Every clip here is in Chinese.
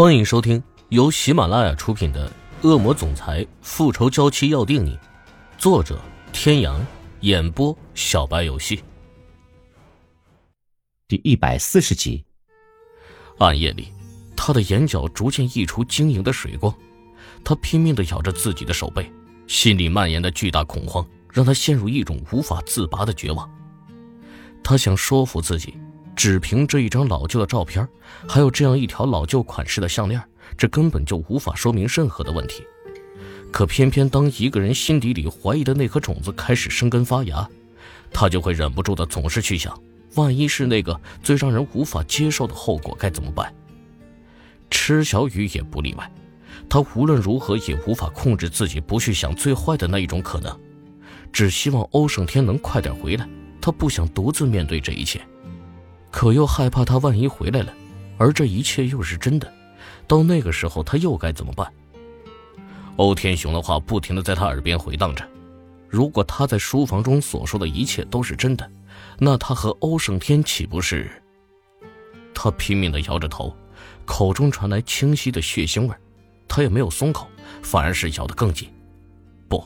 欢迎收听由喜马拉雅出品的《恶魔总裁复仇娇妻要定你》，作者：天阳，演播：小白游戏。第一百四十集。暗夜里，他的眼角逐渐溢出晶莹的水光，他拼命的咬着自己的手背，心里蔓延的巨大恐慌让他陷入一种无法自拔的绝望。他想说服自己。只凭这一张老旧的照片，还有这样一条老旧款式的项链，这根本就无法说明任何的问题。可偏偏当一个人心底里怀疑的那颗种子开始生根发芽，他就会忍不住的总是去想：万一是那个最让人无法接受的后果该怎么办？池小雨也不例外，他无论如何也无法控制自己不去想最坏的那一种可能，只希望欧胜天能快点回来。他不想独自面对这一切。可又害怕他万一回来了，而这一切又是真的，到那个时候他又该怎么办？欧天雄的话不停的在他耳边回荡着，如果他在书房中所说的一切都是真的，那他和欧胜天岂不是？他拼命的摇着头，口中传来清晰的血腥味，他也没有松口，反而是咬得更紧。不，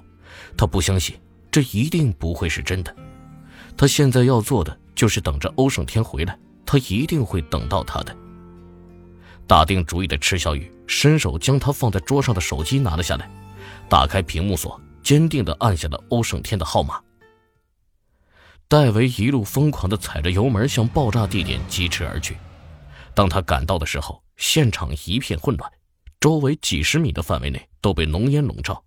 他不相信，这一定不会是真的。他现在要做的。就是等着欧胜天回来，他一定会等到他的。打定主意的池小雨伸手将他放在桌上的手机拿了下来，打开屏幕锁，坚定地按下了欧胜天的号码。戴维一路疯狂地踩着油门向爆炸地点疾驰而去。当他赶到的时候，现场一片混乱，周围几十米的范围内都被浓烟笼罩，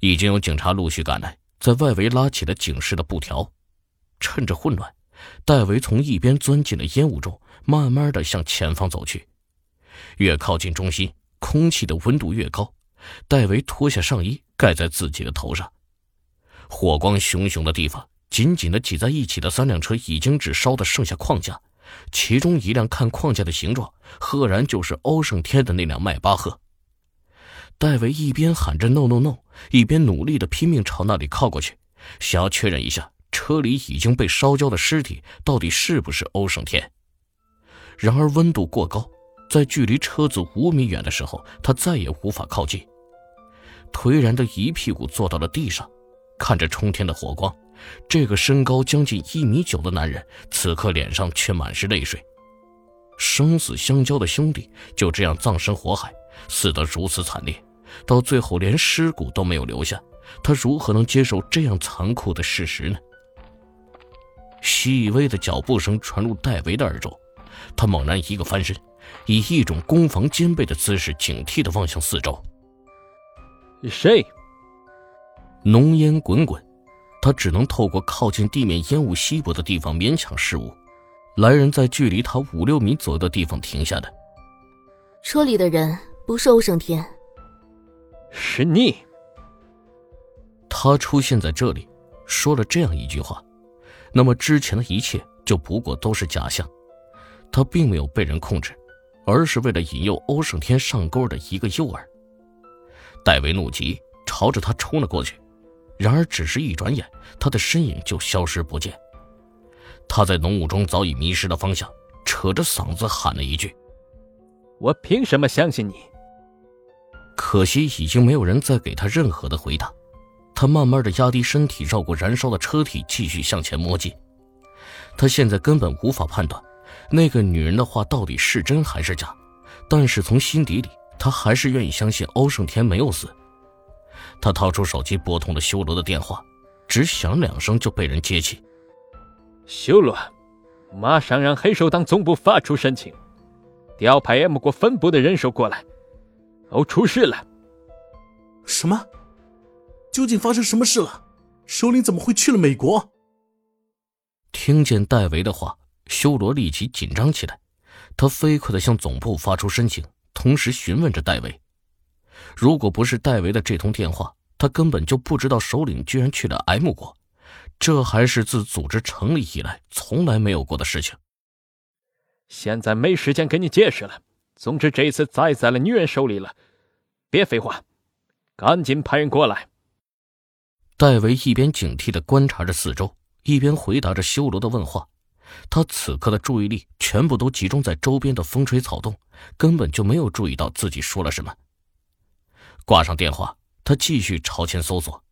已经有警察陆续赶来，在外围拉起了警示的布条。趁着混乱。戴维从一边钻进了烟雾中，慢慢的向前方走去。越靠近中心，空气的温度越高。戴维脱下上衣盖在自己的头上。火光熊熊的地方，紧紧的挤在一起的三辆车已经只烧的剩下框架。其中一辆看框架的形状，赫然就是欧胜天的那辆迈巴赫。戴维一边喊着 “no no no”，一边努力的拼命朝那里靠过去，想要确认一下。车里已经被烧焦的尸体到底是不是欧胜天？然而温度过高，在距离车子五米远的时候，他再也无法靠近。颓然的一屁股坐到了地上，看着冲天的火光，这个身高将近一米九的男人，此刻脸上却满是泪水。生死相交的兄弟就这样葬身火海，死得如此惨烈，到最后连尸骨都没有留下，他如何能接受这样残酷的事实呢？细微的脚步声传入戴维的耳中，他猛然一个翻身，以一种攻防兼备的姿势，警惕地望向四周。谁？浓烟滚滚，他只能透过靠近地面烟雾稀薄的地方勉强视物。来人在距离他五六米左右的地方停下的。车里的人不是欧胜天，是你。他出现在这里，说了这样一句话。那么之前的一切就不过都是假象，他并没有被人控制，而是为了引诱欧胜天上钩的一个诱饵。戴维怒极，朝着他冲了过去，然而只是一转眼，他的身影就消失不见。他在浓雾中早已迷失了方向，扯着嗓子喊了一句：“我凭什么相信你？”可惜已经没有人再给他任何的回答。他慢慢的压低身体，绕过燃烧的车体，继续向前摸进。他现在根本无法判断，那个女人的话到底是真还是假，但是从心底里，他还是愿意相信欧胜天没有死。他掏出手机，拨通了修罗的电话，只响两声就被人接起。修罗，马上让黑手党总部发出申请，调派 M 国分部的人手过来。欧出事了。什么？究竟发生什么事了？首领怎么会去了美国？听见戴维的话，修罗立即紧张起来。他飞快的向总部发出申请，同时询问着戴维。如果不是戴维的这通电话，他根本就不知道首领居然去了 M 国，这还是自组织成立以来从来没有过的事情。现在没时间给你解释了。总之，这次栽在了女人手里了。别废话，赶紧派人过来。戴维一边警惕的观察着四周，一边回答着修罗的问话。他此刻的注意力全部都集中在周边的风吹草动，根本就没有注意到自己说了什么。挂上电话，他继续朝前搜索，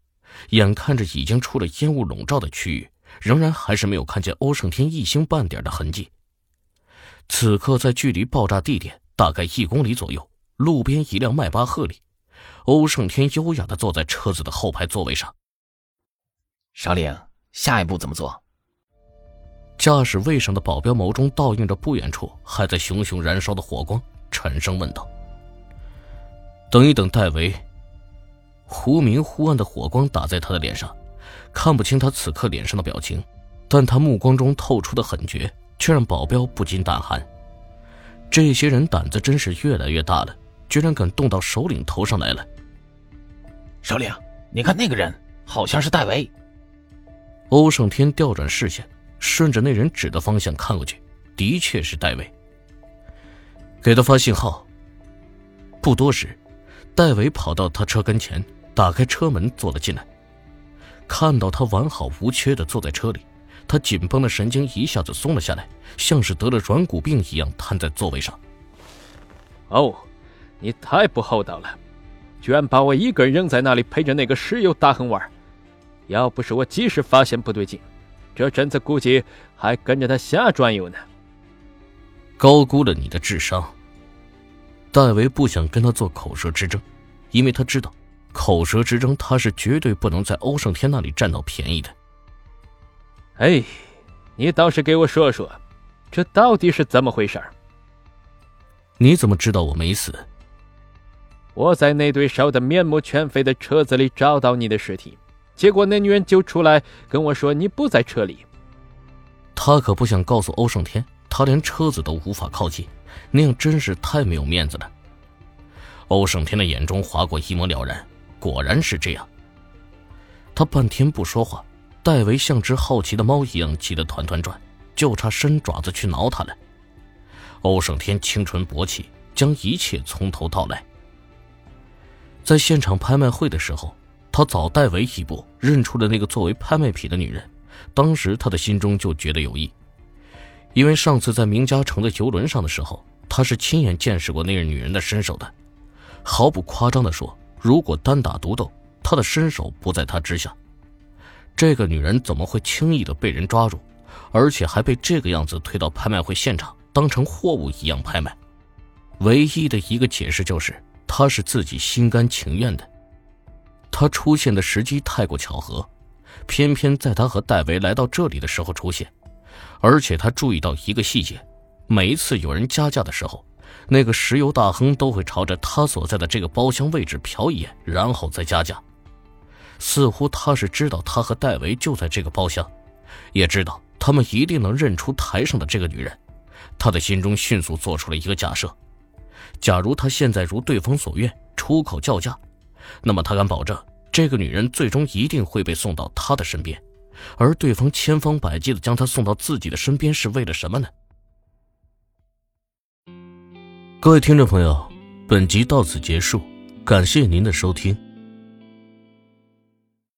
眼看着已经出了烟雾笼罩的区域，仍然还是没有看见欧胜天一星半点的痕迹。此刻，在距离爆炸地点大概一公里左右，路边一辆迈巴赫里，欧胜天优雅的坐在车子的后排座位上。首领，下一步怎么做？驾驶位上的保镖眸中倒映着不远处还在熊熊燃烧的火光，沉声问道：“等一等，戴维。”忽明忽暗的火光打在他的脸上，看不清他此刻脸上的表情，但他目光中透出的狠绝，却让保镖不禁胆寒。这些人胆子真是越来越大了，居然敢动到首领头上来了。首领，你看那个人，好像是戴维。欧胜天调转视线。顺着那人指的方向看过去，的确是戴维。给他发信号。不多时，戴维跑到他车跟前，打开车门坐了进来。看到他完好无缺的坐在车里，他紧绷的神经一下子松了下来，像是得了软骨病一样瘫在座位上。哦，你太不厚道了，居然把我一个人扔在那里陪着那个石油大亨玩。要不是我及时发现不对劲。这阵子估计还跟着他瞎转悠呢。高估了你的智商。戴维不想跟他做口舌之争，因为他知道，口舌之争他是绝对不能在欧胜天那里占到便宜的。哎，你倒是给我说说，这到底是怎么回事？你怎么知道我没死？我在那堆烧得面目全非的车子里找到你的尸体。结果那女人就出来跟我说：“你不在车里。”他可不想告诉欧胜天，他连车子都无法靠近，那样真是太没有面子了。欧胜天的眼中划过一抹了然，果然是这样。他半天不说话，戴维像只好奇的猫一样急得团团转，就差伸爪子去挠他了。欧胜天清纯勃起，将一切从头道来。在现场拍卖会的时候。他早戴维一步认出了那个作为拍卖品的女人，当时他的心中就觉得有异，因为上次在明嘉城的游轮上的时候，他是亲眼见识过那个女人的身手的。毫不夸张地说，如果单打独斗，他的身手不在他之下。这个女人怎么会轻易的被人抓住，而且还被这个样子推到拍卖会现场，当成货物一样拍卖？唯一的一个解释就是，她是自己心甘情愿的。他出现的时机太过巧合，偏偏在他和戴维来到这里的时候出现，而且他注意到一个细节：每一次有人加价的时候，那个石油大亨都会朝着他所在的这个包厢位置瞟一眼，然后再加价。似乎他是知道他和戴维就在这个包厢，也知道他们一定能认出台上的这个女人。他的心中迅速做出了一个假设：假如他现在如对方所愿出口叫价。那么他敢保证，这个女人最终一定会被送到他的身边，而对方千方百计的将她送到自己的身边是为了什么呢？各位听众朋友，本集到此结束，感谢您的收听。